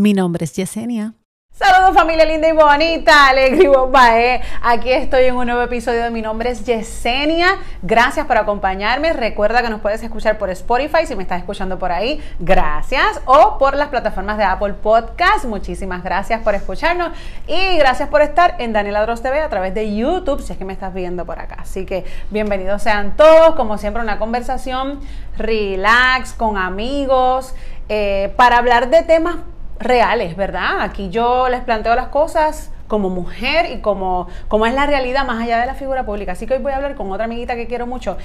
Mi nombre es Yesenia. Saludos familia linda y bonita, Alegre y Bombae. Aquí estoy en un nuevo episodio de Mi nombre es Yesenia. Gracias por acompañarme. Recuerda que nos puedes escuchar por Spotify si me estás escuchando por ahí. Gracias. O por las plataformas de Apple Podcast. Muchísimas gracias por escucharnos. Y gracias por estar en Daniela Dross TV a través de YouTube si es que me estás viendo por acá. Así que bienvenidos sean todos. Como siempre, una conversación relax con amigos eh, para hablar de temas reales, ¿verdad? Aquí yo les planteo las cosas como mujer y como, como es la realidad más allá de la figura pública. Así que hoy voy a hablar con otra amiguita que quiero mucho,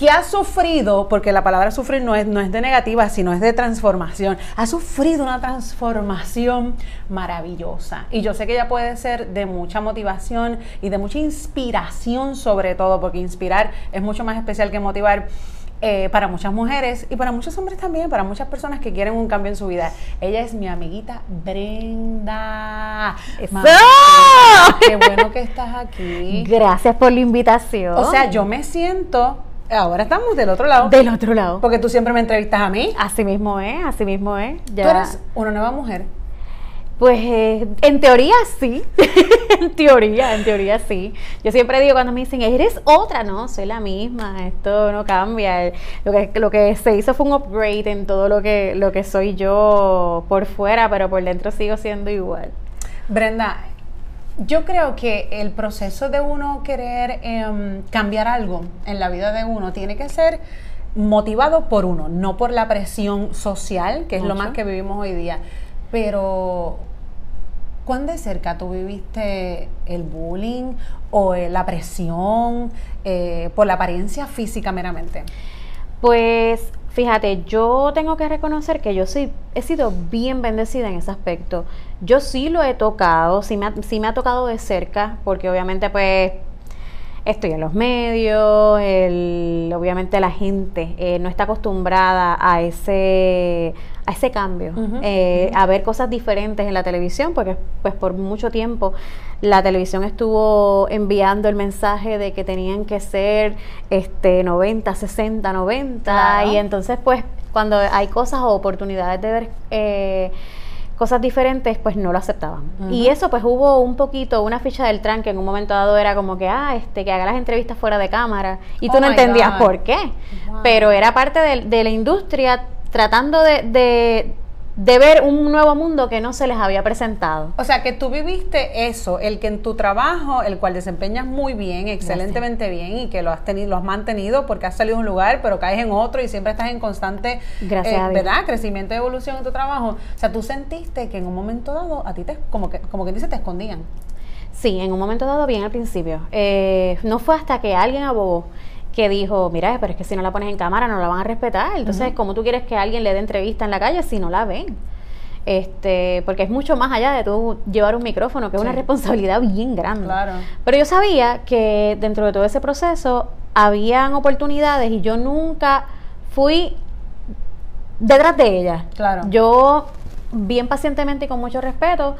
que ha sufrido, porque la palabra sufrir no es, no es de negativa, sino es de transformación, ha sufrido una transformación maravillosa. Y yo sé que ella puede ser de mucha motivación y de mucha inspiración sobre todo, porque inspirar es mucho más especial que motivar. Eh, para muchas mujeres y para muchos hombres también, para muchas personas que quieren un cambio en su vida. Ella es mi amiguita Brenda. qué bueno que estás aquí. Gracias por la invitación. O sea, yo me siento Ahora estamos del otro lado. Del otro lado. Porque tú siempre me entrevistas a mí. Así mismo es, así mismo es. Tú eres una nueva mujer. Pues eh, en teoría sí, en teoría, en teoría sí. Yo siempre digo cuando me dicen, eres otra, no, soy la misma, esto no cambia. Lo que, lo que se hizo fue un upgrade en todo lo que, lo que soy yo por fuera, pero por dentro sigo siendo igual. Brenda, yo creo que el proceso de uno querer em, cambiar algo en la vida de uno tiene que ser motivado por uno, no por la presión social, que es lo más que vivimos hoy día. Pero ¿Cuán de cerca tú viviste el bullying o eh, la presión eh, por la apariencia física meramente? Pues fíjate, yo tengo que reconocer que yo sí he sido bien bendecida en ese aspecto. Yo sí lo he tocado, sí me ha, sí me ha tocado de cerca, porque obviamente pues estoy en los medios, obviamente la gente eh, no está acostumbrada a ese, a ese cambio, eh, a ver cosas diferentes en la televisión, porque pues por mucho tiempo la televisión estuvo enviando el mensaje de que tenían que ser este 90, 60, 90, y entonces pues cuando hay cosas o oportunidades de ver... Eh, cosas diferentes, pues no lo aceptaban. Y eso pues hubo un poquito, una ficha del tran que en un momento dado era como que, ah, este, que haga las entrevistas fuera de cámara. Y tú oh no entendías por qué. Pero era parte de, de la industria tratando de, de ver un nuevo mundo que no se les había presentado. O sea, que tú viviste eso, el que en tu trabajo, el cual desempeñas muy bien, excelentemente bien y que lo has tenido, lo has mantenido porque has salido de un lugar, pero caes en otro y siempre estás en constante, Gracias eh, ¿verdad? Crecimiento y evolución en tu trabajo. O sea, tú sentiste que en un momento dado a ti te, como que, como que dice, te escondían. Sí, en un momento dado bien al principio. Eh, no fue hasta que alguien abogó que dijo, mira, pero es que si no la pones en cámara no la van a respetar. Entonces, ¿cómo tú quieres que alguien le dé entrevista en la calle si no la ven? Este, porque es mucho más allá de tú llevar un micrófono, que es una responsabilidad bien grande. Claro. Pero yo sabía que dentro de todo ese proceso habían oportunidades y yo nunca fui detrás de ellas. Claro. Yo, bien pacientemente y con mucho respeto,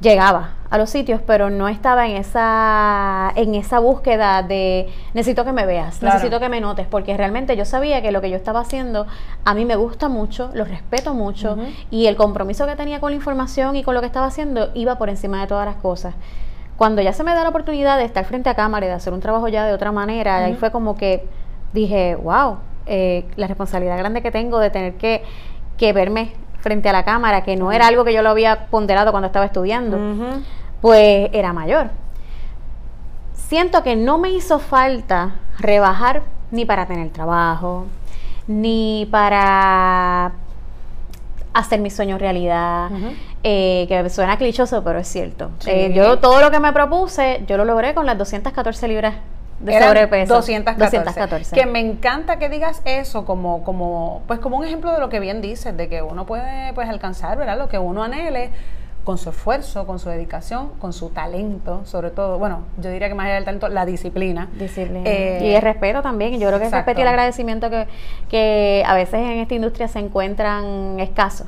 llegaba a los sitios, pero no estaba en esa, en esa búsqueda de necesito que me veas, necesito que me notes, porque realmente yo sabía que lo que yo estaba haciendo a mí me gusta mucho, lo respeto mucho y el compromiso que tenía con la información y con lo que estaba haciendo iba por encima de todas las cosas. Cuando ya se me da la oportunidad de estar frente a cámara y de hacer un trabajo ya de otra manera, ahí fue como que dije, wow, eh, la responsabilidad grande que tengo de tener que, que verme frente a la cámara, que no era algo que yo lo había ponderado cuando estaba estudiando, pues era mayor. Siento que no me hizo falta rebajar ni para tener trabajo, ni para hacer mi sueño realidad, eh, que suena clichoso, pero es cierto. Eh, yo todo lo que me propuse, yo lo logré con las 214 libras de sobrepeso. 214. Que me encanta que digas eso como, como, pues como un ejemplo de lo que bien dices, de que uno puede pues alcanzar, ¿verdad? Lo que uno anhele con su esfuerzo, con su dedicación, con su talento, sobre todo, bueno, yo diría que más allá del talento, la disciplina. Disciplina. Eh, y el respeto también, yo creo que el respeto y el agradecimiento que, que a veces en esta industria se encuentran escasos.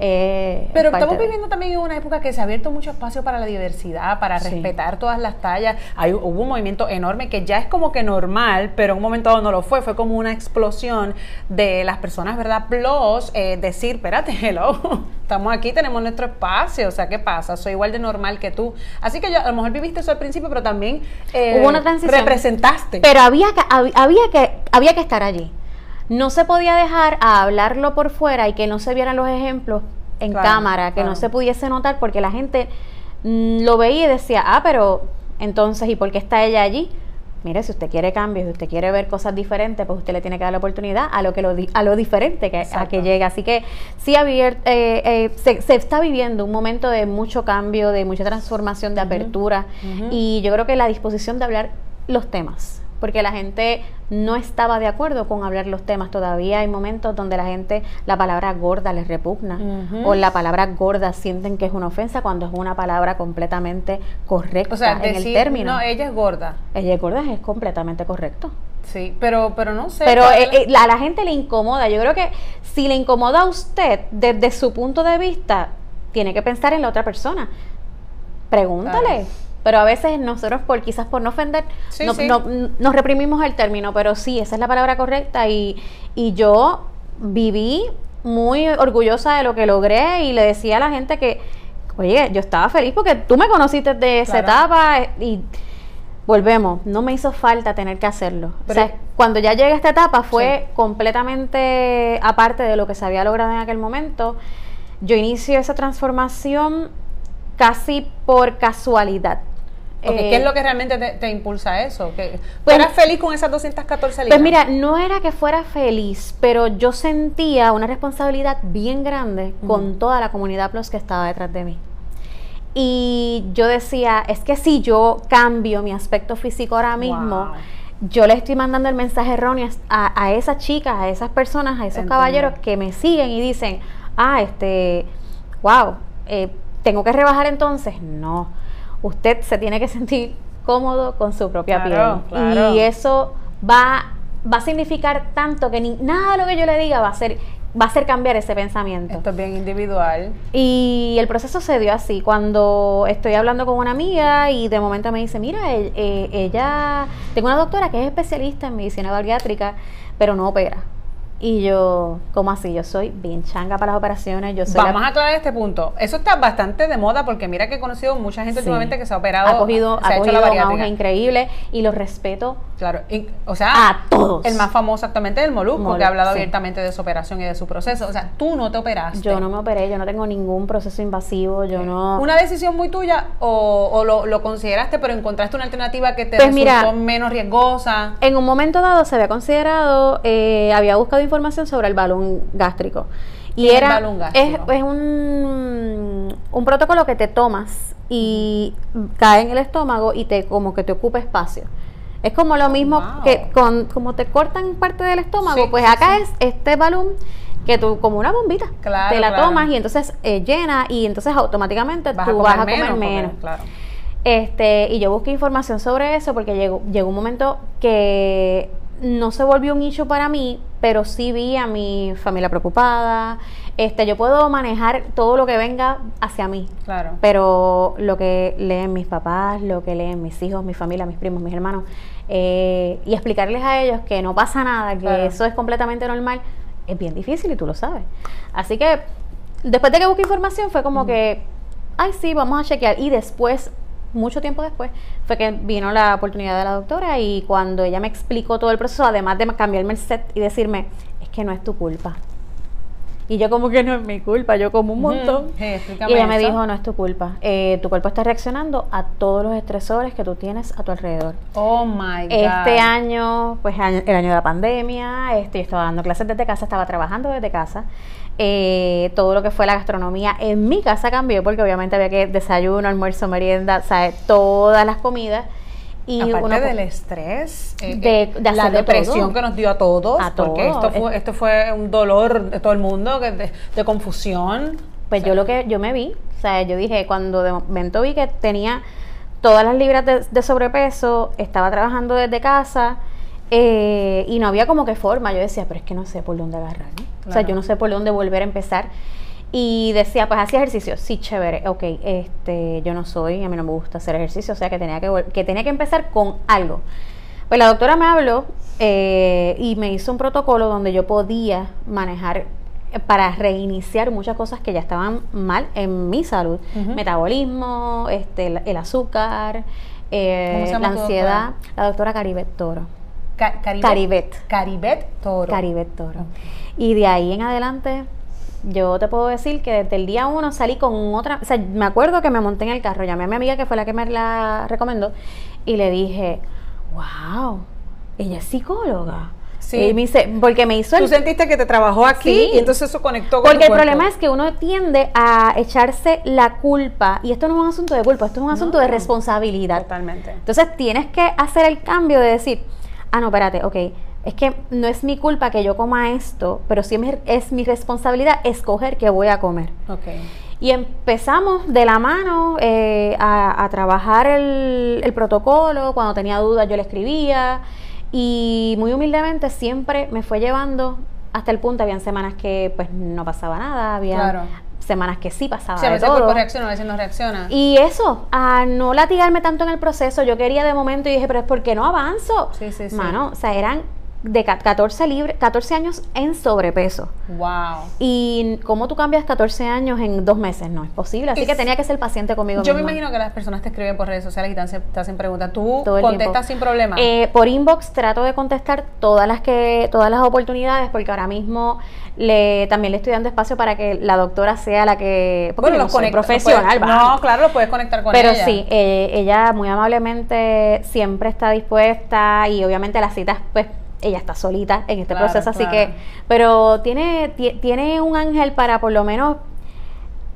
Eh, Pero estamos de- viviendo también en una época que se ha abierto mucho espacio para la diversidad, para Sí. respetar todas las tallas. Hay, hubo un movimiento enorme que ya es como que normal, pero en un momento dado no lo fue. Fue como una explosión de las personas, ¿verdad? Plus, eh, decir, espérate, hello, estamos aquí, tenemos nuestro espacio. O sea, ¿qué pasa? Soy igual de normal que tú. Así que yo, a lo mejor viviste eso al principio, pero también eh, Hubo una transición. representaste. Pero había que, hab- había que, había que estar allí. No se podía dejar a hablarlo por fuera y que no se vieran los ejemplos en Claro, cámara, que claro. no se pudiese notar porque la gente mm, lo veía y decía, ah, pero entonces, ¿y por qué está ella allí? Mire, si usted quiere cambios, si usted quiere ver cosas diferentes, pues usted le tiene que dar la oportunidad a lo que lo, di- a lo diferente que, a que llegue. Así que sí eh, eh, se, se está viviendo un momento de mucho cambio, de mucha transformación, de apertura. Y yo creo que la disposición de hablar los temas, porque la gente no estaba de acuerdo con hablar los temas. Todavía hay momentos donde la gente la palabra gorda les repugna o la palabra gorda sienten que es una ofensa cuando es una palabra completamente correcta o sea, en decir, el término. no, ella es gorda. Ella es gorda es completamente correcto. Sí, pero, pero no sé. Pero ¿cuál eh, eh, la- a la gente le incomoda. Yo creo que si le incomoda a usted desde su punto de vista, tiene que pensar en la otra persona. Pregúntale. Claro. Pero a veces nosotros, por quizás por no ofender, Sí, no- sí. no- nos reprimimos el término, pero sí, esa es la palabra correcta. Y, y yo viví muy orgullosa de lo que logré y le decía a la gente que, oye, yo estaba feliz porque tú me conociste de esa Claro. etapa y volvemos, no me hizo falta tener que hacerlo. Pero- o sea, cuando ya llegué a esta etapa fue Sí. completamente aparte de lo que se había logrado en aquel momento. Yo inicio esa transformación casi por casualidad. Eh, ¿Qué es lo que realmente te, te impulsa a eso? ¿Que Pues- ¿Eras feliz con esas 214 libras? Pues mira, no era que fuera feliz, pero yo sentía una responsabilidad bien grande con toda la comunidad plus que estaba detrás de mí. Y yo decía, es que si yo cambio mi aspecto físico ahora mismo, Wow. yo le estoy mandando el mensaje erróneo a, a esas chicas, a esas personas, a esos Entiendo. caballeros que me siguen y dicen, ah, este, wow, eh, tengo que rebajar entonces. No, usted se tiene que sentir cómodo con su propia Claro, piel. claro. Y eso va, va a significar tanto que ni, nada de lo que yo le diga va a hacer, va a hacer cambiar ese pensamiento. Esto es bien individual. Y el proceso se dio así, cuando estoy hablando con una amiga y de momento me dice, mira, eh, ella, tengo una doctora que es especialista en medicina bariátrica, pero no opera. Y yo, ¿cómo así? Yo soy bien changa para las operaciones, yo soy la- Vamos a aclarar este punto. Eso está bastante de moda porque mira que he conocido mucha gente Sí. últimamente que se ha operado. ha cogido, se ha hecho cogido la un bariátrica. auge increíble y lo respeto Claro, y- o sea, a todos. el más famoso actualmente es el Molusco, Molusco, que ha hablado sí. abiertamente de su operación y de su proceso. O sea, tú no te operaste. Yo no me operé, yo no tengo ningún proceso invasivo, yo no... ¿Una decisión muy tuya o, o lo, lo consideraste pero encontraste una alternativa que te Pues resultó mira, menos riesgosa? En un momento dado se había considerado, eh, había buscado información sobre el balón gástrico. Y ¿Qué es el era balón gástrico? es un, un protocolo que te tomas y cae en el estómago y te como que te ocupa espacio. Es como lo mismo wow. que con como te cortan parte del estómago, Sí, pues acá sí. es este balón que tú como una bombita Claro, te la claro. tomas y entonces eh, llena y entonces automáticamente Vas tú a vas a comer menos. menos. claro. Este, y yo busqué información sobre eso porque llegó, llegó un momento que no se volvió un issue para mí, pero sí vi a mi familia preocupada. Este, yo puedo manejar todo lo que venga hacia mí, Claro. pero lo que leen mis papás, lo que leen mis hijos, mi familia, mis primos, mis hermanos, eh, y explicarles a ellos que no pasa nada, que Claro. eso es completamente normal, es bien difícil y tú lo sabes. Así que después de que busqué información fue como que, ay sí, vamos a chequear. Y después, mucho tiempo después, fue que vino la oportunidad de la doctora y cuando ella me explicó todo el proceso, además de cambiarme el set y decirme, es que no es tu culpa. Y yo como que no es mi culpa, yo como un montón. Sí, Y ella me eso. dijo, no es tu culpa. Eh, tu cuerpo está reaccionando a todos los estresores que tú tienes a tu alrededor. Oh my God. Este año, pues el año de la pandemia, este, yo estaba dando clases desde casa, estaba trabajando desde casa. Eh, todo lo que fue la gastronomía en mi casa cambió porque obviamente había que desayuno, almuerzo, merienda, ¿sabes? todas las comidas. Y Aparte uno- del estrés, eh, De- eh, de la depresión todo. que nos dio a todos, A porque todos. esto fue, esto fue un dolor de todo el mundo, de, de confusión. Pues O sea, yo lo que yo me vi, o sea, yo dije, cuando de momento vi que tenía todas las libras de, de sobrepeso, estaba trabajando desde casa eh, y no había como que forma. Yo decía, pero es que no sé por dónde agarrar. O sea, yo no sé por dónde volver a empezar. Y decía, pues hacía ejercicio, sí, chévere, ok, este, yo no soy, a mí no me gusta hacer ejercicio, o sea que tenía que, que, tenía que empezar con algo. Pues la doctora me habló eh, y me hizo un protocolo donde yo podía manejar eh, para reiniciar muchas cosas que ya estaban mal en mi salud. Metabolismo, este, el, azúcar, eh, la ansiedad. La doctora Caribet Toro. Caribet. Caribet Toro. Caribet Toro. Y de ahí en adelante yo te puedo decir que desde el día uno salí con otra, o sea, me acuerdo que me monté en el carro, llamé a mi amiga que fue la que me la recomendó y le dije, wow, ella es psicóloga. Sí. Y me dice, porque me hizo Tú sentiste que te trabajó aquí y entonces eso conectó con Porque el problema es que uno tiende a echarse la culpa, y esto no es un asunto de culpa, esto es un asunto de responsabilidad. Totalmente. Entonces tienes que hacer el cambio de decir, ah, no, espérate, ok, es que no es mi culpa que yo coma esto, pero sí es mi responsabilidad escoger qué voy a comer. Okay. Y empezamos de la mano eh, a, trabajar el, protocolo, cuando tenía dudas yo le escribía y muy humildemente siempre me fue llevando hasta el punto, habían semanas que pues no pasaba nada, había semanas que sí pasaba sí, a veces todo. reacciona, a veces no reacciona. Y eso, a no latigarme tanto en el proceso, yo quería de momento y dije, pero es porque no avanzo. Sí, sí, sí. Mano, o sea, eran de 14, libre, 14 años en sobrepeso. Wow. Y cómo tú cambias 14 años en dos meses, no es posible. Así que tenía que ser paciente conmigo. Yo me imagino que las personas te escriben por redes sociales y te hacen, preguntas. ¿Tú contestas sin problema? Eh, por inbox trato de contestar todas las que todas las oportunidades porque ahora mismo le también le estoy dando espacio para que la doctora sea la que porque bueno, no profesional. no, claro, lo puedes conectar con ella. Pero sí, eh, ella muy amablemente siempre está dispuesta y obviamente las citas pues ella está solita en este proceso, así que, pero tiene, tiene un ángel para por lo menos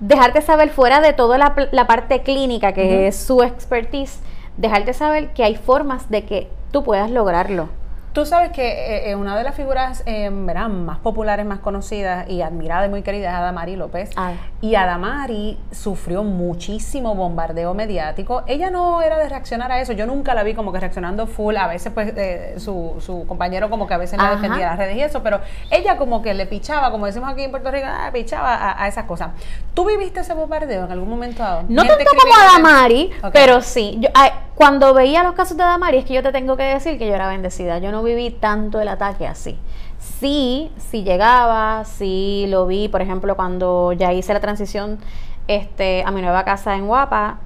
dejarte saber fuera de toda la, parte clínica, que es su expertise, dejarte saber que hay formas de que tú puedas lograrlo. Tú sabes que eh, eh, una de las figuras eh, más populares, más conocidas y admirada y muy querida es Adamari López. Ah. Y Adamari sufrió muchísimo bombardeo mediático. Ella no era de reaccionar a eso. Yo nunca la vi como que reaccionando full. A veces, pues, eh, su, su, compañero como que a veces la defendía las redes y eso. Pero ella como que le pichaba, como decimos aquí en Puerto Rico, ah, pichaba a, esas cosas. ¿Tú viviste ese bombardeo en algún momento dado? No tanto como Adamari, pero sí. Yo, cuando veía los casos de Adamari, es que yo te tengo que decir que yo era bendecida. Yo no viví tanto el ataque así. Sí, sí llegaba, sí lo vi, por ejemplo, cuando ya hice la transición este, a mi nueva casa en Guapa,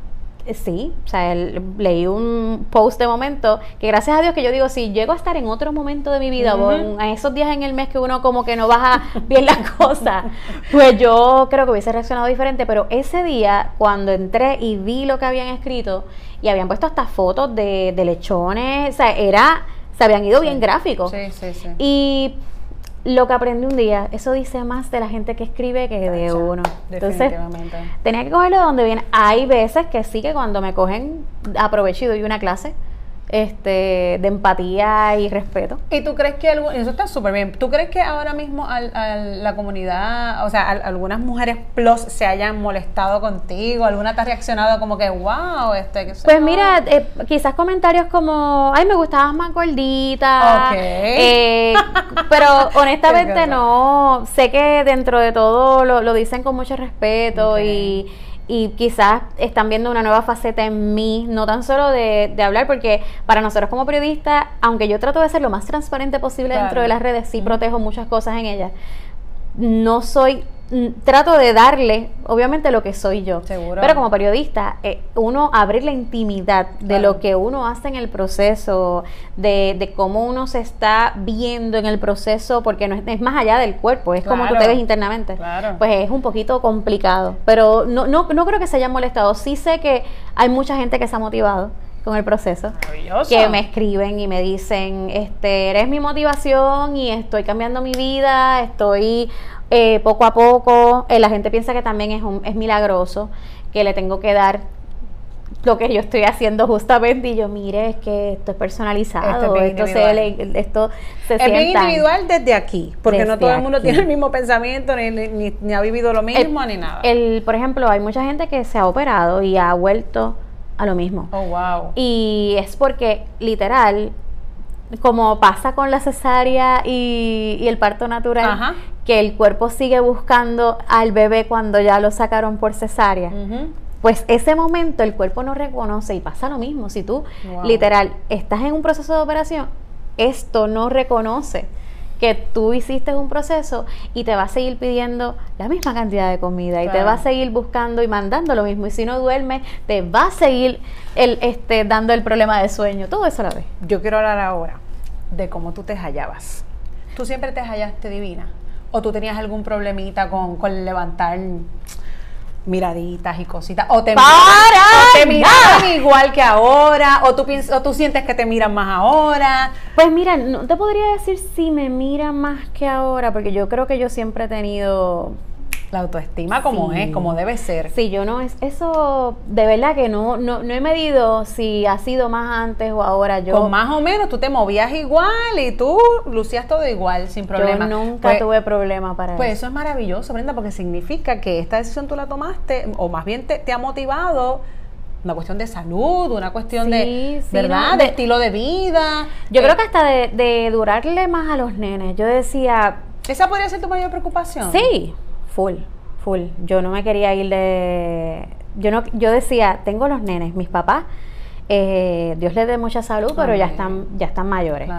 eh, sí, o sea, leí un post de momento que gracias a Dios que yo digo, si llego a estar en otro momento de mi vida o en, esos días en el mes que uno como que no baja bien las cosas, pues yo creo que hubiese reaccionado diferente, pero ese día cuando entré y vi lo que habían escrito y habían puesto hasta fotos de, de lechones, o sea, era se habían ido bien gráficos. Sí, sí, sí. Y lo que aprendí un día, eso dice más de la gente que escribe que de uno. Entonces, tenía que cogerlo de donde viene. Hay veces que sí que cuando me cogen, aprovecho y doy una clase este, de empatía y respeto. ¿Y tú crees que algo, eso está súper bien, ¿tú crees que ahora mismo a la comunidad, o sea, algunas mujeres plus se hayan molestado contigo, alguna te ha reaccionado como que, wow, este, que Pues mira, eh, quizás comentarios como, ay, me gustabas más gordita. Ok. Eh, pero honestamente no, sé que dentro de todo lo, lo dicen con mucho respeto y y quizás están viendo una nueva faceta en mí, no tan solo de, hablar, porque para nosotros como periodistas, aunque yo trato de ser lo más transparente posible dentro de las redes, sí protejo muchas cosas en ellas, no soy trato de darle, obviamente, lo que soy yo. Seguro. Pero como periodista, eh, uno abrir la intimidad de lo que uno hace en el proceso, de, de, cómo uno se está viendo en el proceso, porque no es, más allá del cuerpo, es como tú te ves internamente. Pues es un poquito complicado. Pero no, no, no creo que se hayan molestado. Sí sé que hay mucha gente que se ha motivado con el proceso. Que me escriben y me dicen, este, eres mi motivación y estoy cambiando mi vida, estoy eh, poco a poco. Eh, la gente piensa que también es, un, es milagroso, que le tengo que dar lo que yo estoy haciendo justamente. Y yo mire es que esto es personalizado esto, se, esto se es bien individual desde aquí porque no todo el mundo tiene el mismo pensamiento ni, ni, ha vivido lo mismo ni nada. el por ejemplo hay mucha gente que se ha operado y ha vuelto a lo mismo. Oh, wow. Y es porque, literal, como pasa con la cesárea y, el parto natural, que el cuerpo sigue buscando al bebé cuando ya lo sacaron por cesárea. Pues ese momento el cuerpo no reconoce y pasa lo mismo. Si tú, literal, estás en un proceso de operación, esto no reconoce que tú hiciste un proceso y te va a seguir pidiendo la misma cantidad de comida y te va a seguir buscando y mandando lo mismo. Y si no duermes, te va a seguir el, este, dando el problema de sueño. Todo eso a la vez. Yo quiero hablar ahora de cómo tú te hallabas. ¿Tú siempre te hallaste divina? ¿O tú tenías algún problemita con, con levantar miraditas y cositas. O te, miran, igual que ahora, o tú, o tú sientes que te miran más ahora. Pues mira, no te podría decir si me miran más que ahora, porque yo creo que yo siempre he tenido la autoestima como es, como debe ser. Sí, yo no es eso de verdad que no, no, no he medido si ha sido más antes o ahora yo. Con más o menos tú te movías igual y tú lucías todo igual sin problema. Yo nunca pues, tuve problema para pues eso. Pues eso es maravilloso, Brenda, porque significa que esta decisión tú la tomaste o más bien te, ha motivado una cuestión de salud, una cuestión de, ¿verdad? de, estilo de vida. Yo creo que hasta de, de durarle más a los nenes. Yo decía, ¿Esa podría ser tu mayor preocupación? Sí, Full, full. Yo no me quería ir de... Yo, no, yo decía, tengo los nenes, mis papás, eh, Dios les dé mucha salud, pero ya están, ya están mayores.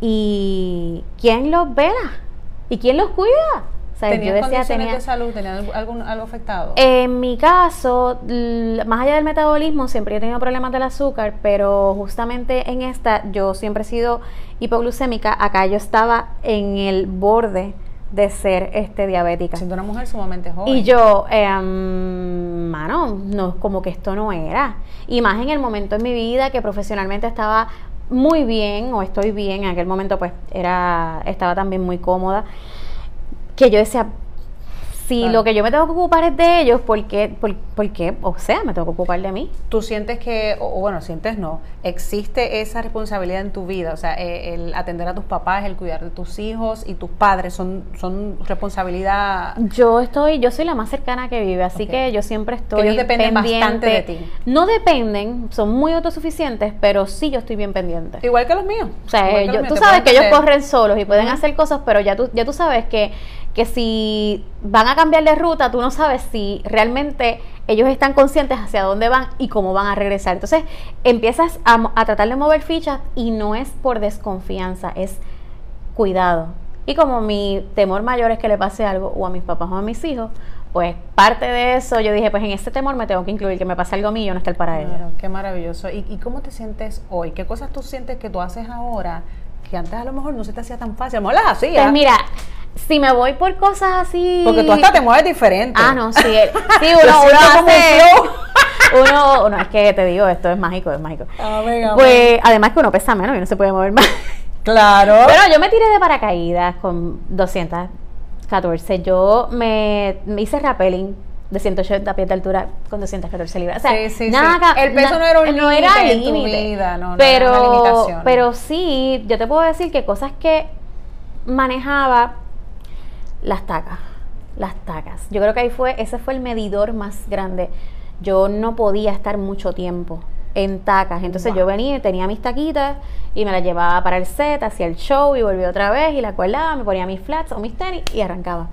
¿Y quién los vela? ¿Y quién los cuida? O sea, yo decía, tenía, de salud? ¿Tenías algo, algo afectado? En mi caso, más allá del metabolismo, siempre he tenido problemas del azúcar, pero justamente en esta yo siempre he sido hipoglucémica. Acá yo estaba en el borde de ser este diabética. Siendo una mujer sumamente joven. Y yo, eh, mano, no, como que esto no era. Y más en el momento en mi vida que profesionalmente estaba muy bien, o estoy bien, en aquel momento pues era, estaba también muy cómoda, que yo decía, si lo que yo me tengo que ocupar es de ellos, ¿por qué, O sea, me tengo que ocupar de mí. Tú sientes que, o bueno, sientes no, existe esa responsabilidad en tu vida, o sea, eh, el atender a tus papás, el cuidar de tus hijos y tus padres, son, son responsabilidad. Yo estoy, yo soy la más cercana que vive, así que yo siempre estoy. ellos dependen bastante de ti. No dependen, son muy autosuficientes, pero sí yo estoy bien pendiente. Igual que los míos. O sea, tú sabes que ellos corren solos y pueden hacer cosas, pero ya tú, ya tú sabes que que si van a cambiar de ruta, tú no sabes si realmente ellos están conscientes hacia dónde van y cómo van a regresar. Entonces empiezas a, tratar de mover fichas y no es por desconfianza, es cuidado. Y como mi temor mayor es que le pase algo o a mis papás o a mis hijos, pues parte de eso yo dije, pues en este temor me tengo que incluir que me pase algo mío, no estar para ellos. Qué maravilloso. ¿Y, ¿Y cómo te sientes hoy? ¿Qué cosas tú sientes que tú haces ahora que antes a lo mejor no se te hacía tan fácil? A lo mejor las hacías. Pues mira, si me voy por cosas así. Porque tú hasta te mueves diferente. Ah, no, sí. Sí, uno, uno hace. uno, uno, es que te digo, esto es mágico, es mágico. Ah, venga, pues, además que uno pesa menos y no se puede mover más. Claro. Pero yo me tiré de paracaídas con 214. Yo me, me hice rappelling de 180 pies de altura con 214 libras. O sea, sí, sí, nada, sí. El peso no era un no era vida, no, pero, pero sí, yo te puedo decir que cosas que manejaba las tacas, las tacas. Yo creo que ahí fue, ese fue el medidor más grande. Yo no podía estar mucho tiempo en tacas. Entonces yo venía tenía mis taquitas y me las llevaba para el set, hacía el show y volvía otra vez y la colaba, me ponía mis flats o mis tenis y arrancaba.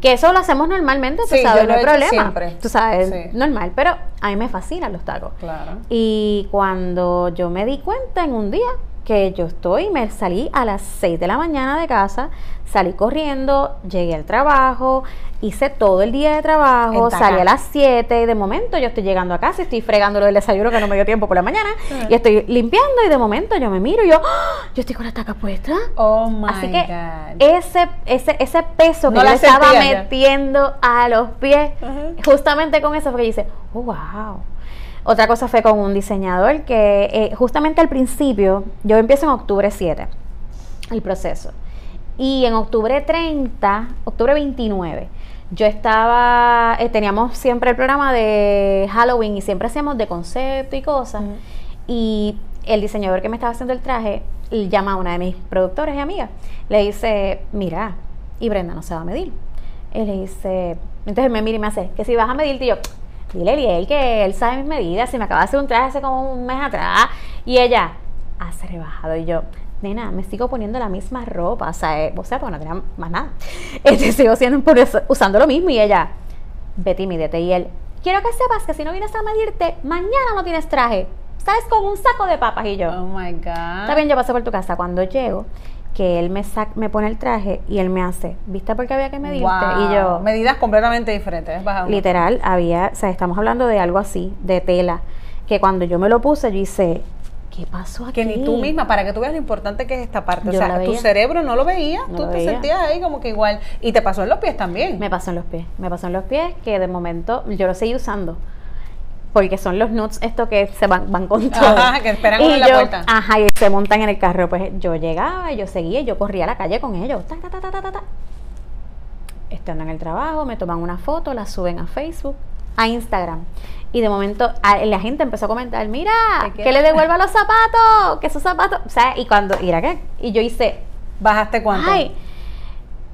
Que eso lo hacemos normalmente, tú sabes, no hay problema. Siempre. Tú sabes, normal, pero a mí me fascinan los tacos. Claro. Y cuando yo me di cuenta en un día que yo estoy, me salí a las 6 de la mañana de casa, salí corriendo, llegué al trabajo, hice todo el día de trabajo, salí a las 7 y de momento yo estoy llegando a casa, estoy fregando lo del desayuno que no me dio tiempo por la mañana y estoy limpiando y de momento yo me miro y yo, ¡Ah! yo estoy con la taca puesta. Oh my Así que ese ese ese peso que yo estaba metiendo a los pies, justamente con eso fue que dice, "Oh, wow." Otra cosa fue con un diseñador que eh, justamente al principio, yo empiezo en octubre 7 el proceso. Y en octubre 30, octubre 29, yo estaba, eh, teníamos siempre el programa de Halloween y siempre hacíamos de concepto y cosas. Y el diseñador que me estaba haciendo el traje llama a una de mis productores y amigas. Le dice, mira, y Brenda no se va a medir. Él le dice, entonces me mira y me hace, que si vas a medir, dile él que él sabe mis medidas, si me acaba de hacer un traje hace como un mes atrás, y ella, hace rebajado, y yo, nena, me sigo poniendo la misma ropa, o sea, eh, o sea, porque no tenía más nada. Este, sigo siendo, usando lo mismo y ella, Betty, mídete. Y él, quiero que sepas que si no vienes a medirte, mañana no tienes traje. ¿Sabes? Con un saco de papas y yo. Oh my God. Está bien, yo pasé por tu casa. Cuando llego, que él me sac me pone el traje y él me hace, ¿viste por qué había que medirte? Wow. Y yo, Medidas completamente diferentes. literal, había, o sea, estamos hablando de algo así, de tela, que cuando yo me lo puse, yo hice, ¿qué pasó aquí? Que ni tú misma, para que tú veas lo importante que es esta parte. Yo o sea, tu cerebro no lo veía, No tú lo te veía. sentías ahí como que igual. Y te pasó en los pies también. Me pasó en los pies, me pasó en los pies que de momento yo lo seguí usando. Porque son los nuts estos que se van, van con todo. Ajá, que esperan y en la yo, puerta. Ajá, y se montan en el carro. Pues yo llegaba, yo seguía, yo corría a la calle con ellos. Ta, ta, ta, ta, ta, ta, ta. Estando en el trabajo, me toman una foto, la suben a Facebook, a Instagram. Y de momento a- la gente empezó a comentar, mira, que le devuelva los zapatos, que esos zapatos, o sea, y cuando, y era que, y yo hice, ¿Bajaste cuánto? ay,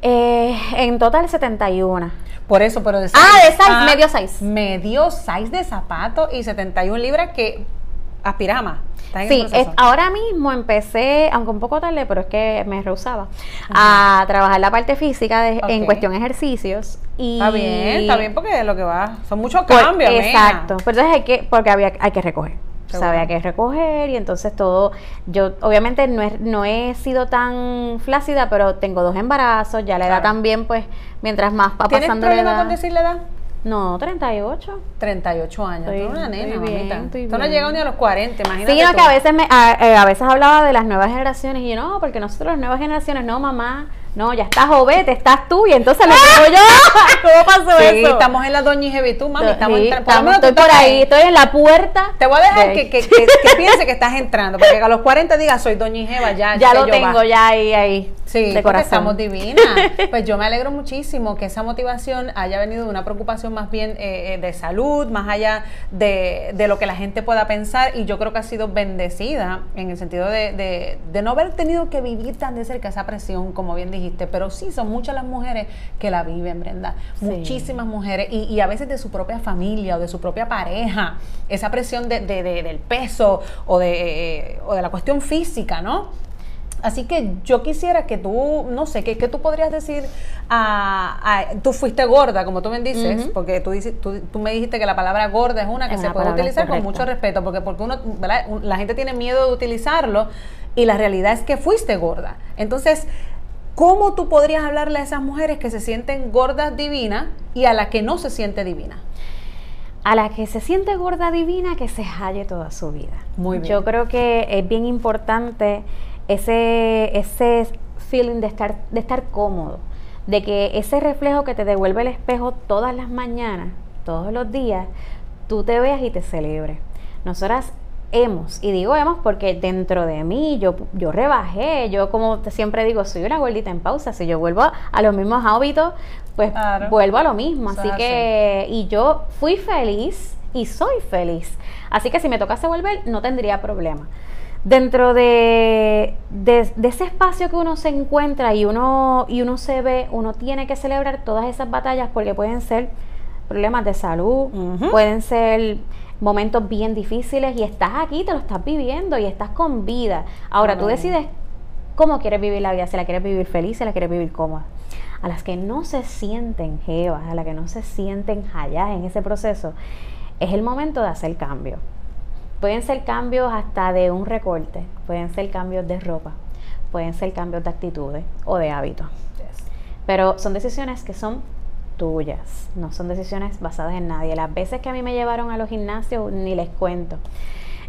eh, en total 71. Por eso, pero de Ah, de size, medio size. Medio size de zapato y 71 libras que aspiras a más. Estás en Sí, es- ahora mismo empecé, aunque un poco tarde, pero es que me rehusaba, a trabajar la parte física de- en Ok. cuestión ejercicios. Y Está bien, está bien porque lo que va, son muchos cambios. Exacto, pero entonces hay que, porque había, hay que recoger. Seguro. había que recoger y entonces todo, yo obviamente no, es, no he sido tan flácida, pero tengo dos embarazos, ya la edad Claro. también, pues, mientras más va ¿Tienes pasando la problema edad. con decir la edad? No, 38. 38 años. Estoy- tú eres una nena, bien, mamita. Tú no llegado ni a los 40, imagínate. Sí, no, tú. que a veces, me, a, eh, a veces hablaba de las nuevas generaciones y yo, no, porque nosotros las nuevas generaciones, no, mamá, no, ya estás jovete, estás tú y entonces le digo yo, ¿cómo pasó Sí, eso? estamos en la doña tú, mami. Estamos entrando. lo estamos- estoy por ahí, estoy en la puerta. Te voy a dejar de- que, que, que, que piense que estás entrando, porque a los 40 digas, soy doña Ingeva, ya. ya lo yo, tengo va. ya ahí, ahí, Sí, de corazón. estamos divinas. Pues yo me alegro muchísimo que esa motivación haya venido de una preocupación más bien eh, eh, de salud, más allá de, de lo que la gente pueda pensar. Y yo creo que ha sido bendecida en el sentido de, de- de no haber tenido que vivir tan de cerca esa presión, como bien dijiste. Pero sí, son muchas las mujeres que la viven, Brenda. Sí. Muchísimas mujeres. Y, y a veces de su propia familia o de su propia pareja. Esa presión de, de- de- del peso o de, eh, o de la cuestión física, ¿no? Así que yo quisiera que tú, no sé, que, que tú podrías decir a, a- Tú fuiste gorda, como tú me dices, porque tú, dices, tú, tú me dijiste que la palabra gorda es una que Es se una puede utilizar con mucho respeto, porque, porque uno, la gente tiene miedo de utilizarlo y la realidad es que fuiste gorda. Entonces, ¿cómo tú podrías hablarle a esas mujeres que se sienten gordas divinas y a la que no se siente divina? A la que se siente gorda divina, que se halle toda su vida. Muy bien. Yo creo que es bien importante ese, ese feeling de estar, de estar cómodo, de que ese reflejo que te devuelve el espejo todas las mañanas, todos los días, tú te veas y te celebres. Nosotras hemos, y digo hemos porque dentro de mí yo, yo rebajé, yo como te siempre digo, soy una gordita en pausa, si yo vuelvo a, los mismos hábitos, pues Claro. vuelvo a lo mismo, así que, y yo fui feliz y soy feliz, así que si me tocase volver no tendría problema. Dentro de, de, de ese espacio que uno se encuentra y uno, y uno se ve, uno tiene que celebrar todas esas batallas porque pueden ser problemas de salud, pueden ser momentos bien difíciles y estás aquí, te lo estás viviendo y estás con vida. Ahora tú decides cómo quieres vivir la vida, si la quieres vivir feliz, si la quieres vivir cómoda. A las que no se sienten jevas, a las que no se sienten allá en ese proceso, es el momento de hacer cambio. Pueden ser cambios hasta de un recorte, pueden ser cambios de ropa, pueden ser cambios de actitudes o de hábitos. Pero son decisiones que son tuyas, no son decisiones basadas en nadie. Las veces que a mí me llevaron a los gimnasios, ni les cuento.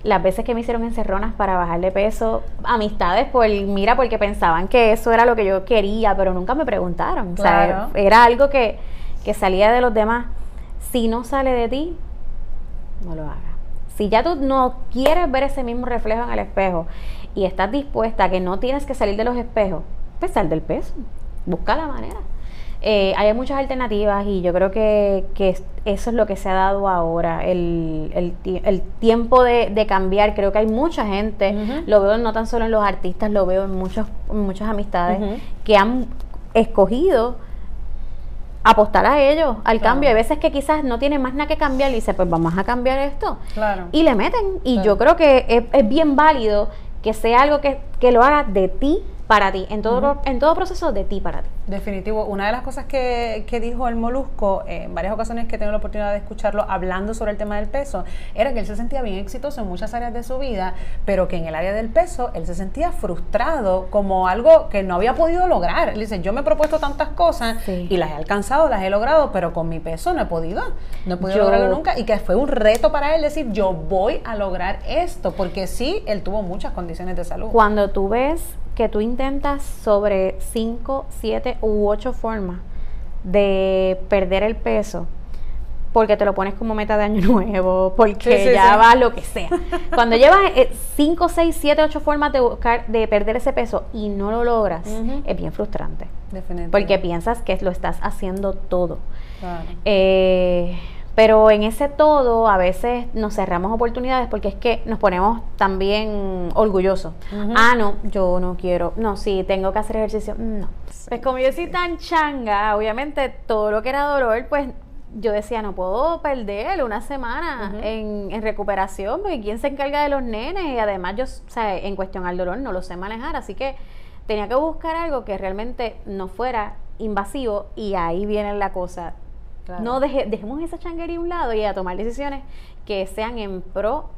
Las veces que me hicieron encerronas para bajar de peso, amistades por, mira, porque pensaban que eso era lo que yo quería, pero nunca me preguntaron. O sea, Claro. era algo que, que salía de los demás. Si no sale de ti, no lo hagas. Si ya tú no quieres ver ese mismo reflejo en el espejo y estás dispuesta a que no tienes que salir de los espejos, pues sal del peso. Busca la manera. Eh, hay muchas alternativas y yo creo que, que es- eso es lo que se ha dado ahora, el, el el tiempo de, de cambiar. Creo que hay mucha gente, lo veo no tan solo en los artistas, lo veo en, muchos, en muchas amistades que han escogido apostar a ellos, al Claro. cambio. Hay veces que quizás no tienen más nada que cambiar y dice, pues vamos a cambiar esto. Claro. Y le meten. Y Claro. yo creo que es, es bien válido que sea algo que, que lo haga de ti para ti, en todo, en todo proceso de ti para ti. Definitivo. Una de las cosas que, que dijo el Molusco en varias ocasiones que tengo la oportunidad de escucharlo hablando sobre el tema del peso, era que él se sentía bien exitoso en muchas áreas de su vida, pero que en el área del peso él se sentía frustrado como algo que no había podido lograr. Él dice, yo me he propuesto tantas cosas y las he alcanzado, las he logrado, pero con mi peso no he podido, no he podido lograrlo nunca y que fue un reto para él decir, yo voy a lograr esto, porque sí, él tuvo muchas condiciones de salud. Cuando tú ves que tú intentas sobre 5, 7 u 8 formas de perder el peso, porque te lo pones como meta de año nuevo, porque ya va lo que sea. Cuando llevas 5, 6, 7, 8 formas de buscar de perder ese peso y no lo logras, es bien frustrante. Porque piensas que lo estás haciendo todo. Claro. Eh, pero en ese todo a veces nos cerramos oportunidades porque es que nos ponemos también orgullosos. Ah, no, yo no quiero. No, sí, tengo que hacer ejercicio. No. Pues como yo soy tan changa, obviamente todo lo que era dolor, pues yo decía, no puedo perder una semana en, en, recuperación, porque ¿quién se encarga de los nenes? Y además yo, o sea, en cuestión al dolor no lo sé manejar, así que tenía que buscar algo que realmente no fuera invasivo y ahí viene la cosa no dejemos esa changuería a un lado y a tomar decisiones que sean en pro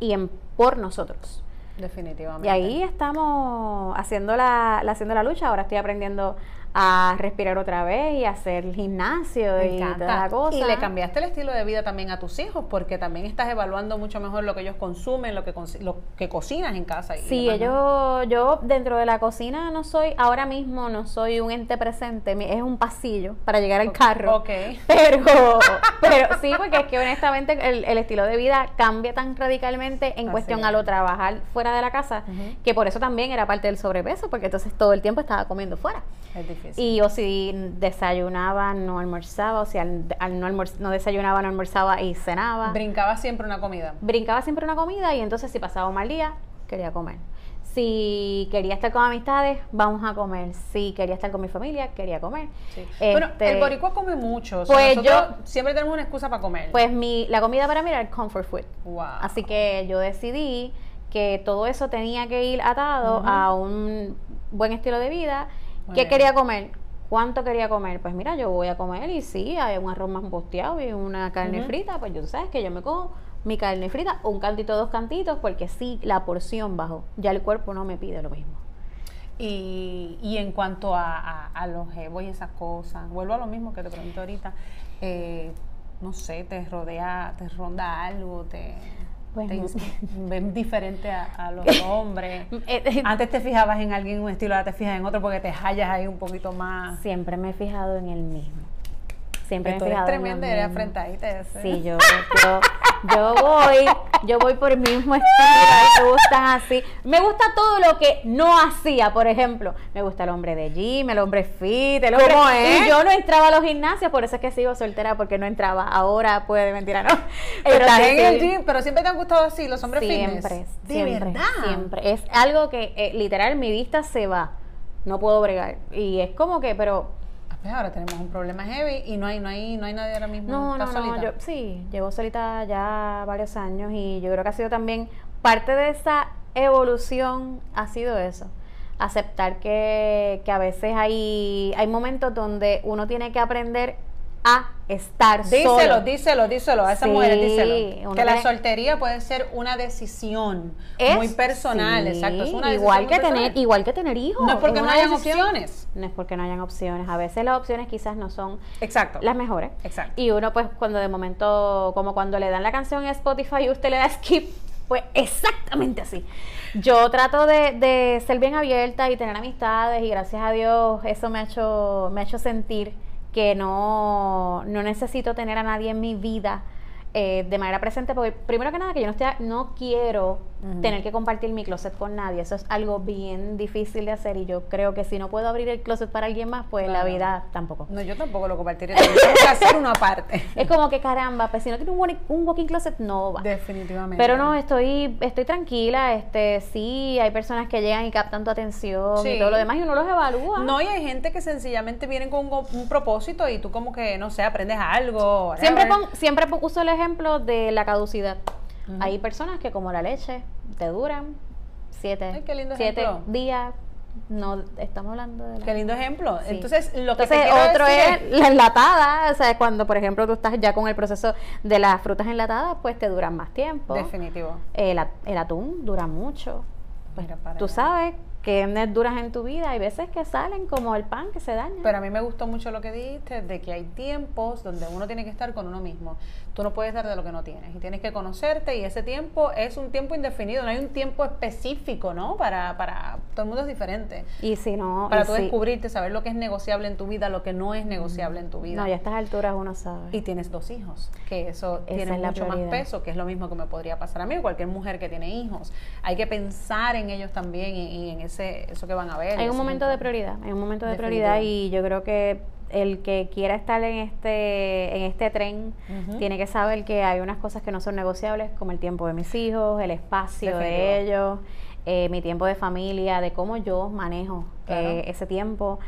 y en por nosotros. Definitivamente. Y ahí estamos haciendo la, haciendo la lucha. Ahora estoy aprendiendo a respirar otra vez y hacer gimnasio y toda la cosa. Y le cambiaste el estilo de vida también a tus hijos, porque también estás evaluando mucho mejor lo que ellos consumen, lo que, lo que cocinas en casa. Y sí, yo, yo dentro de la cocina no soy, ahora mismo no soy un ente presente, es un pasillo para llegar al carro. Ok. Pero, pero sí, porque es que honestamente el, estilo de vida cambia tan radicalmente en cuestión a lo trabajar fuera de la casa, que por eso también era parte del sobrepeso, porque entonces todo el tiempo estaba comiendo fuera. Es difícil. Y o si desayunaba, no almorzaba, o si al, no, no, desayunaba, no almorzaba y cenaba. Brincaba siempre una comida. Brincaba siempre una comida y entonces si pasaba un mal día, quería comer. Si quería estar con amistades, vamos a comer. Si quería estar con mi familia, quería comer. bueno, el este, boricua come mucho. pues yo siempre tenemos una excusa para comer. Pues mi, la comida para mí era el comfort food. Así que yo decidí que todo eso tenía que ir atado a un buen estilo de vida ¿Qué quería comer? ¿Cuánto quería comer? Pues mira, yo voy a comer y sí, hay un arroz más posteado y una carne frita, pues yo sabes que yo me como mi carne frita, un cantito, dos cantitos, porque sí, la porción bajó. Ya el cuerpo no me pide lo mismo. Y, y en cuanto a, a, los jebos y esas cosas, vuelvo a lo mismo que te pregunto ahorita, eh, no sé, te rodea, te ronda algo, te ven diferente a, los hombres. Eh, eh, Antes te fijabas en alguien un estilo, ahora te fijas en otro porque te hallas ahí un poquito más. Siempre me he fijado en el mismo. Siempre me he fijado. Eres tremenda, eres afrentadita. Sí, yo, yo, yo voy, yo voy por el mismo estilo, me gustan así. Me gusta todo lo que no hacía, por ejemplo. Me gusta el hombre de gym, el hombre fit, el hombre... ¿Cómo es? Y yo no entraba a los gimnasios, por eso es que sigo soltera, porque no entraba. Ahora puede, mentira, no. Pero Estás en el gym, pero siempre te han gustado así, los hombres siempre, ¿De siempre, verdad? Siempre. Es algo que, eh, literal, mi vista se va. No puedo bregar. Y es como que, pero pues ahora tenemos un problema heavy y no hay, no hay, no hay nadie ahora mismo. No, no, no, yo sí, llevo solita ya varios años y yo creo que ha sido también parte de esa evolución ha sido eso. Aceptar que, que a veces hay, hay momentos donde uno tiene que aprender a estar díselo, solo. Díselo, díselo, a esa mujer, díselo. Que la soltería puede ser una decisión muy personal, exacto. Es una igual que tener, igual que tener hijos. No es porque no hayan opciones. No es porque no hayan opciones. A veces las opciones quizás no son exacto. las mejores. Exacto. Y uno pues cuando de momento, como cuando le dan la canción en Spotify y usted le da skip, pues exactamente así. Yo trato de, de ser bien abierta y tener amistades y gracias a Dios eso me ha hecho, me ha hecho sentir que no, no necesito tener a nadie en mi vida eh, de manera presente, porque primero que nada que yo no, estoy, no quiero tener que compartir mi closet con nadie, eso es algo bien difícil de hacer y yo creo que si no puedo abrir el closet para alguien más, pues la vida tampoco. No, yo tampoco lo compartiría, tengo que hacer una parte. Es como que caramba, pues si no tiene un, un walking closet no va. Definitivamente. Pero no, estoy estoy tranquila, este sí, hay personas que llegan y captan tu atención y todo lo demás y uno los evalúa. No, y hay gente que sencillamente vienen con un, propósito y tú como que, no sé, aprendes algo. Siempre, siempre uso el ejemplo de la caducidad. Hay personas que como la leche te duran siete, Ay, qué lindo siete días. No, estamos hablando de la- Qué lindo ejemplo. Sí. Entonces, lo que Entonces, quiero otro decir es la enlatada, o sea, cuando por ejemplo tú estás ya con el proceso de las frutas enlatadas, pues te duran más tiempo. Definitivo. El, el atún dura mucho. Pues, Mira para tú sabes que duras en tu vida, hay veces que salen como el pan que se daña. Pero a mí me gustó mucho lo que dijiste, de que hay tiempos donde uno tiene que estar con uno mismo. Tú no puedes dar de lo que no tienes y tienes que conocerte y ese tiempo es un tiempo indefinido, no hay un tiempo específico, ¿no? Para, para todo el mundo es diferente. y si no, Para y tú si- descubrirte, saber lo que es negociable en tu vida, lo que no es negociable en tu vida. no, ya a estas alturas uno sabe. Y tienes dos hijos, que eso Esa tiene es mucho más peso, que es lo mismo que me podría pasar a mí o cualquier mujer que tiene hijos. Hay que pensar en ellos también y, y en ese eso que van a ver. Hay un ese momento de prioridad, hay un momento de Definitivo. prioridad y yo creo que el que quiera estar en este en este tren tiene que saber que hay unas cosas que no son negociables como el tiempo de mis hijos, el espacio Definitivo. de ellos, eh, mi tiempo de familia, de cómo yo manejo Claro. eh, ese tiempo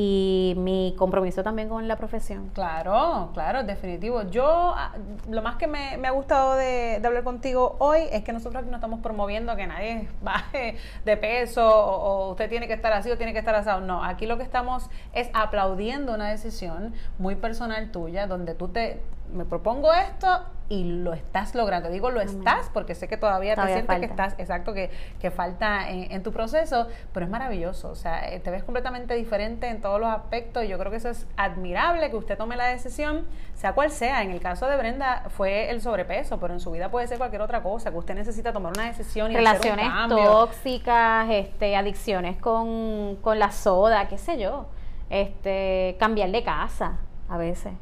y mi compromiso también con la profesión. Claro, claro, definitivo. Yo, ah, lo más que me, me ha gustado de, de hablar contigo hoy es que nosotros aquí no estamos promoviendo que nadie baje de peso o, o usted tiene que estar así o tiene que estar asado. No, aquí lo que estamos es aplaudiendo una decisión muy personal tuya donde tú te, me propongo esto y lo estás logrando. Digo lo estás porque sé que todavía, Todavía te sientes que estás, exacto, que, que falta en, en tu proceso, pero es maravilloso. O sea, eh, te ves completamente diferente en todos los aspectos y yo creo que eso es admirable que usted tome la decisión, sea cual sea. En el caso de Brenda fue el sobrepeso, pero en su vida puede ser cualquier otra cosa, que usted necesita tomar una decisión y hacer un Relaciones cambio. tóxicas, este, adicciones con, con la soda, qué sé yo, este, cambiar de casa a veces.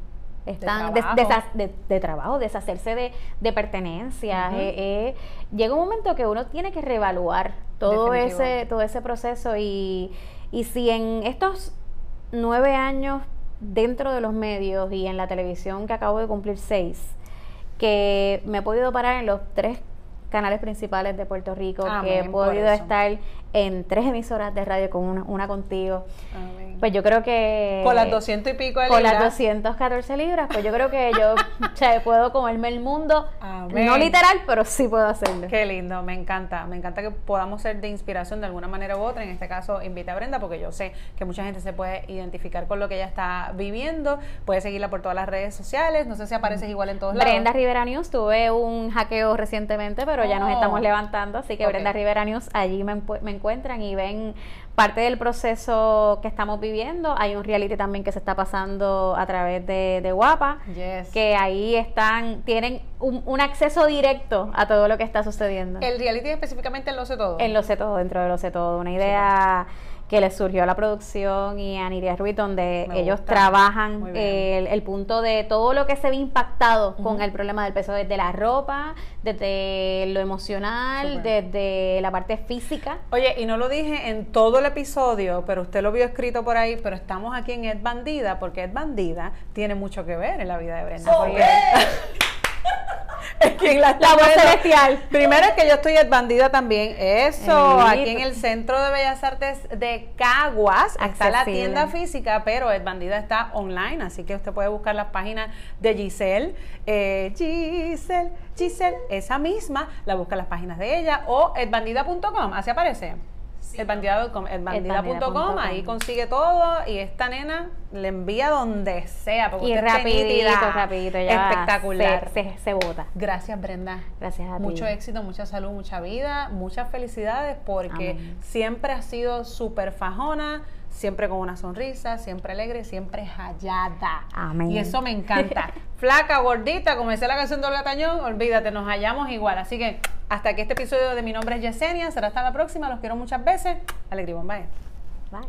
Están des- trabajo. de, de trabajo, deshacerse de, de pertenencias. Eh, eh, llega un momento que uno tiene que reevaluar todo Definitivo. ese, todo ese proceso y, y si en estos nueve años dentro de los medios y en la televisión que acabo de cumplir seis, que me he podido parar en los tres canales principales de Puerto Rico, que he podido estar en tres emisoras de radio con una, una contigo. Amén. Pues yo creo que... con las 200 y pico de Con las libras. 214 libras, pues yo creo que yo o sea, puedo comerme el mundo, Amén. no literal, pero sí puedo hacerlo. Qué lindo, me encanta. Me encanta que podamos ser de inspiración de alguna manera u otra. En este caso, invita a Brenda porque yo sé que mucha gente se puede identificar con lo que ella está viviendo. Puede seguirla por todas las redes sociales. No sé si apareces igual en todos lados. Brenda Rivera News, tuve un hackeo recientemente, pero ya nos Oh. estamos levantando, así que. Brenda Rivera News, allí me, me encuentran y ven parte del proceso que estamos viviendo. Hay un reality también que se está pasando a través de, de Guapa, Yes. que ahí están, tienen un, un acceso directo a todo lo que está sucediendo. El reality específicamente en Lo sé todo. En Lo sé todo, dentro de Lo sé todo, una idea que les surgió a la producción y a Nidia Ruiz, donde Me ellos gusta. trabajan el, el punto de todo lo que se ve impactado con el problema del peso, desde la ropa, desde lo emocional, desde la parte física. Oye, y no lo dije en todo el episodio, pero usted lo vio escrito por ahí, pero estamos aquí en Ed Bandida, porque Ed Bandida tiene mucho que ver en la vida de Brenda. Es quien la, está La voz celestial. Primero es que yo estoy Ed Bandida también. Eso, aquí en el Centro de Bellas Artes de Caguas está la tienda física, pero Ed Bandida está online, así que usted puede buscar las páginas de Giselle. eh, Giselle, Giselle, esa misma, la busca en las páginas de ella o edbandida.com, así aparece. Edbandida.com, edbandida.com, Edbandida.com. ahí consigue todo y esta nena le envía donde sea. Porque Y rapidito, rapidito, ya espectacular. Se, se, bota. Gracias, Brenda. Gracias a ti. Mucho éxito, mucha salud, mucha vida, muchas felicidades porque Amén. siempre has sido súper fajona, siempre con una sonrisa, siempre alegre, siempre hallada. Amén. Y eso me encanta. Flaca, gordita, como decía la canción de Olga Tañón, olvídate, nos hallamos igual. Así que hasta aquí este episodio de Mi Nombre es Yesenia. Será hasta la próxima. Los quiero muchas veces. Alegría, bye. Bye.